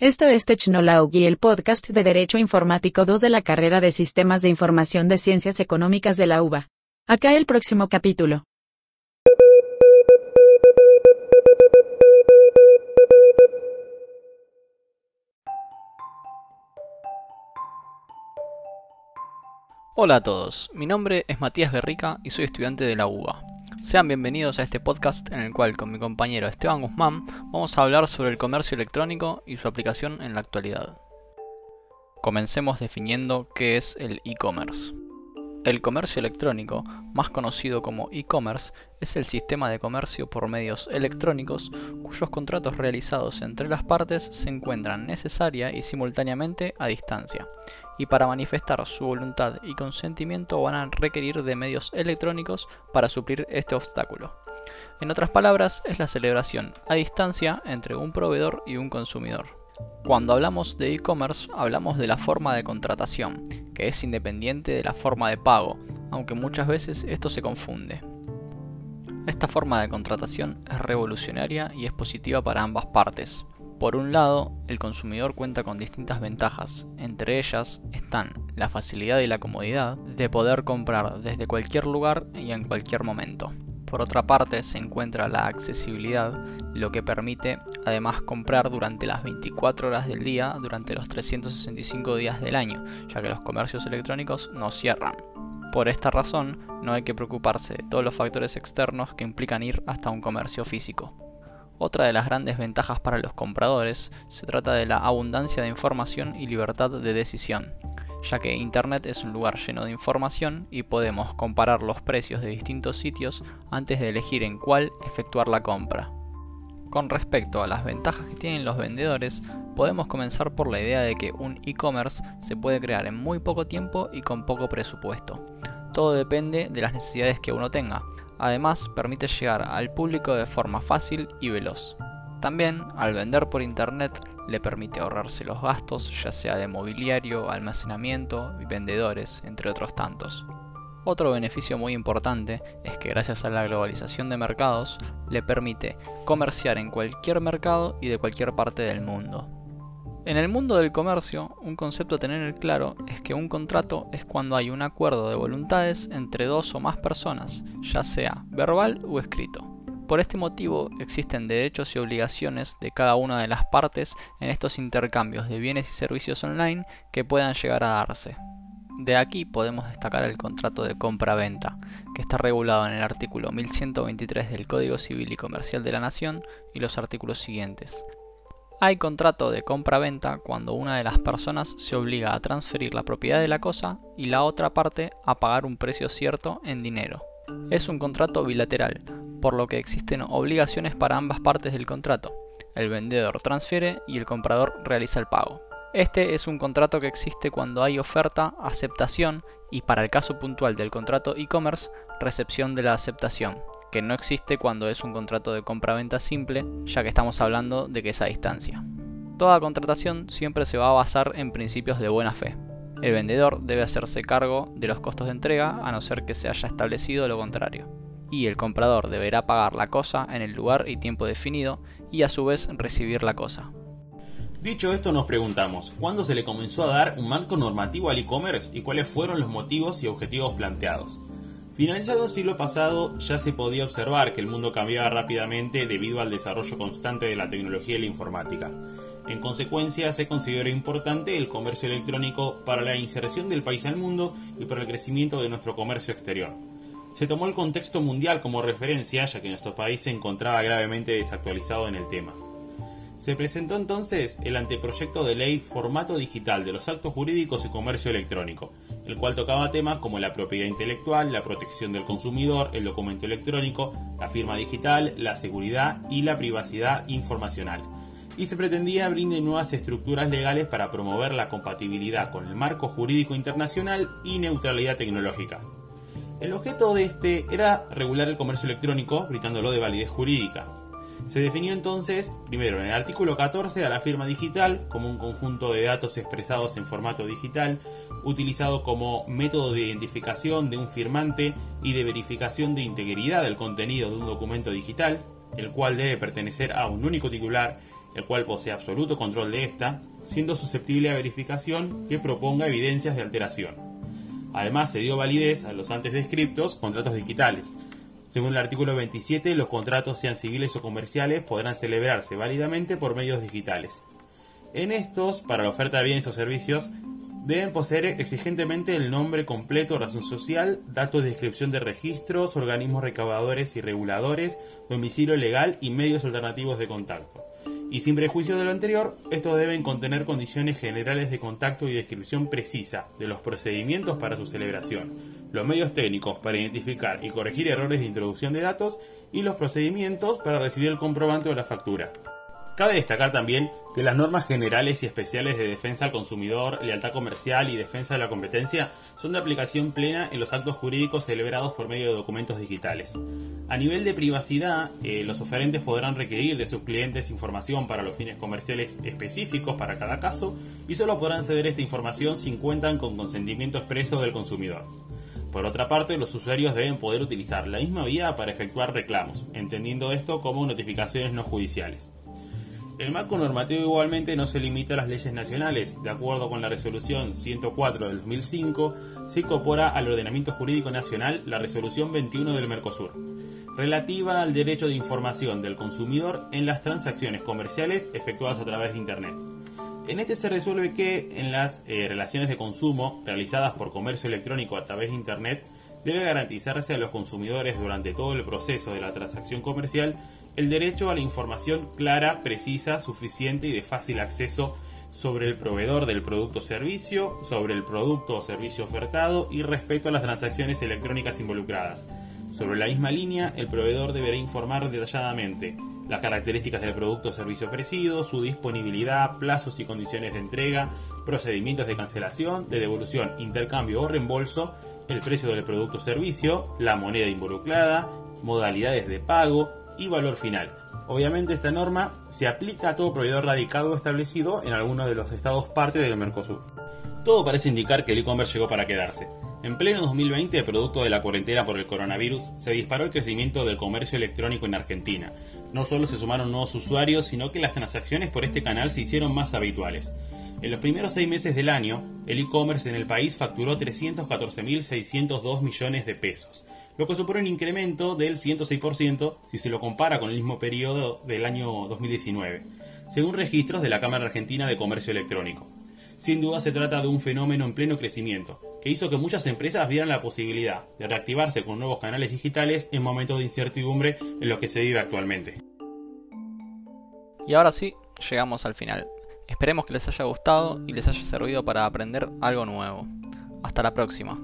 Esto es Technology, el podcast de Derecho Informático 2 de la carrera de Sistemas de Información de Ciencias Económicas de la UBA. Acá el próximo capítulo. Hola a todos, mi nombre es Matías Guerrica y soy estudiante de la UBA. Sean bienvenidos a este podcast en el cual con mi compañero Esteban Guzmán vamos a hablar sobre el comercio electrónico y su aplicación en la actualidad. Comencemos definiendo qué es el e-commerce. El comercio electrónico, más conocido como e-commerce, es el sistema de comercio por medios electrónicos cuyos contratos realizados entre las partes se encuentran necesaria y simultáneamente a distancia, y para manifestar su voluntad y consentimiento van a requerir de medios electrónicos para suplir este obstáculo. En otras palabras, es la celebración a distancia entre un proveedor y un consumidor. Cuando hablamos de e-commerce, hablamos de la forma de contratación, que es independiente de la forma de pago, aunque muchas veces esto se confunde. Esta forma de contratación es revolucionaria y es positiva para ambas partes. Por un lado, el consumidor cuenta con distintas ventajas, entre ellas están la facilidad y la comodidad de poder comprar desde cualquier lugar y en cualquier momento. Por otra parte, se encuentra la accesibilidad, lo que permite además comprar durante las 24 horas del día durante los 365 días del año, ya que los comercios electrónicos no cierran. Por esta razón, no hay que preocuparse de todos los factores externos que implican ir hasta un comercio físico. Otra de las grandes ventajas para los compradores se trata de la abundancia de información y libertad de decisión, ya que Internet es un lugar lleno de información y podemos comparar los precios de distintos sitios antes de elegir en cuál efectuar la compra. Con respecto a las ventajas que tienen los vendedores, podemos comenzar por la idea de que un e-commerce se puede crear en muy poco tiempo y con poco presupuesto. Todo depende de las necesidades que uno tenga, Además, permite llegar al público de forma fácil y veloz. También, al vender por internet, le permite ahorrarse los gastos, ya sea de mobiliario, almacenamiento y vendedores, entre otros tantos. Otro beneficio muy importante es que gracias a la globalización de mercados, le permite comerciar en cualquier mercado y de cualquier parte del mundo. En el mundo del comercio, un concepto a tener claro es que un contrato es cuando hay un acuerdo de voluntades entre dos o más personas, ya sea verbal o escrito. Por este motivo existen derechos y obligaciones de cada una de las partes en estos intercambios de bienes y servicios online que puedan llegar a darse. De aquí podemos destacar el contrato de compra-venta, que está regulado en el artículo 1123 del Código Civil y Comercial de la Nación y los artículos siguientes. Hay contrato de compra-venta cuando una de las personas se obliga a transferir la propiedad de la cosa y la otra parte a pagar un precio cierto en dinero. Es un contrato bilateral, por lo que existen obligaciones para ambas partes del contrato. El vendedor transfiere y el comprador realiza el pago. Este es un contrato que existe cuando hay oferta, aceptación y para el caso puntual del contrato e-commerce, recepción de la aceptación, que no existe cuando es un contrato de compra-venta simple, ya que estamos hablando de que es a distancia. Toda contratación siempre se va a basar en principios de buena fe. El vendedor debe hacerse cargo de los costos de entrega a no ser que se haya establecido lo contrario. Y el comprador deberá pagar la cosa en el lugar y tiempo definido y a su vez recibir la cosa. Dicho esto nos preguntamos, ¿cuándo se le comenzó a dar un marco normativo al e-commerce y cuáles fueron los motivos y objetivos planteados? Finalizado el siglo pasado, ya se podía observar que el mundo cambiaba rápidamente debido al desarrollo constante de la tecnología y la informática. En consecuencia, se consideró importante el comercio electrónico para la inserción del país al mundo y para el crecimiento de nuestro comercio exterior. Se tomó el contexto mundial como referencia, ya que nuestro país se encontraba gravemente desactualizado en el tema. Se presentó entonces el anteproyecto de ley Formato Digital de los Actos Jurídicos y Comercio Electrónico, el cual tocaba temas como la propiedad intelectual, la protección del consumidor, el documento electrónico, la firma digital, la seguridad y la privacidad informacional. Y se pretendía brindar nuevas estructuras legales para promover la compatibilidad con el marco jurídico internacional y neutralidad tecnológica. El objeto de este era regular el comercio electrónico, britándolo de validez jurídica, se definió entonces, primero, en el artículo 14 a la firma digital como un conjunto de datos expresados en formato digital, utilizado como método de identificación de un firmante y de verificación de integridad del contenido de un documento digital, el cual debe pertenecer a un único titular el cual posee absoluto control de esta, siendo susceptible a verificación que proponga evidencias de alteración. Además, se dio validez a los antes descriptos contratos digitales. Según el artículo 27, los contratos, sean civiles o comerciales, podrán celebrarse válidamente por medios digitales. En estos, para la oferta de bienes o servicios, deben poseer exigentemente el nombre completo, razón social, datos de inscripción de registros, organismos recaudadores y reguladores, domicilio legal y medios alternativos de contacto. Y sin prejuicio de lo anterior, estos deben contener condiciones generales de contacto y descripción precisa de los procedimientos para su celebración, los medios técnicos para identificar y corregir errores de introducción de datos y los procedimientos para recibir el comprobante de la factura. Cabe destacar también que las normas generales y especiales de defensa al consumidor, lealtad comercial y defensa de la competencia son de aplicación plena en los actos jurídicos celebrados por medio de documentos digitales. A nivel de privacidad, eh, los oferentes podrán requerir de sus clientes información para los fines comerciales específicos para cada caso y solo podrán ceder esta información si cuentan con consentimiento expreso del consumidor. Por otra parte, los usuarios deben poder utilizar la misma vía para efectuar reclamos, entendiendo esto como notificaciones no judiciales. El marco normativo igualmente no se limita a las leyes nacionales. De acuerdo con la resolución 104 del 2005, se incorpora al ordenamiento jurídico nacional la resolución 21 del Mercosur, relativa al derecho de información del consumidor en las transacciones comerciales efectuadas a través de Internet. En este se resuelve que en las eh, relaciones de consumo realizadas por comercio electrónico a través de Internet, debe garantizarse a los consumidores durante todo el proceso de la transacción comercial el derecho a la información clara, precisa, suficiente y de fácil acceso sobre el proveedor del producto o servicio, sobre el producto o servicio ofertado y respecto a las transacciones electrónicas involucradas. Sobre la misma línea, el proveedor deberá informar detalladamente las características del producto o servicio ofrecido, su disponibilidad, plazos y condiciones de entrega, procedimientos de cancelación, de devolución, intercambio o reembolso, el precio del producto o servicio, la moneda involucrada, modalidades de pago, y valor final. Obviamente esta norma se aplica a todo proveedor radicado o establecido en alguno de los estados parte del Mercosur. Todo parece indicar que el e-commerce llegó para quedarse. En pleno 2020, producto de la cuarentena por el coronavirus, se disparó el crecimiento del comercio electrónico en Argentina. No solo se sumaron nuevos usuarios, sino que las transacciones por este canal se hicieron más habituales. En los primeros seis meses del año, el e-commerce en el país facturó 314.602 millones de pesos, lo que supone un incremento del 106% si se lo compara con el mismo periodo del año 2019, según registros de la Cámara Argentina de Comercio Electrónico. Sin duda se trata de un fenómeno en pleno crecimiento, que hizo que muchas empresas vieran la posibilidad de reactivarse con nuevos canales digitales en momentos de incertidumbre en los que se vive actualmente. Y ahora sí, llegamos al final. Esperemos que les haya gustado y les haya servido para aprender algo nuevo. Hasta la próxima.